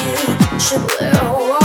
you should wear a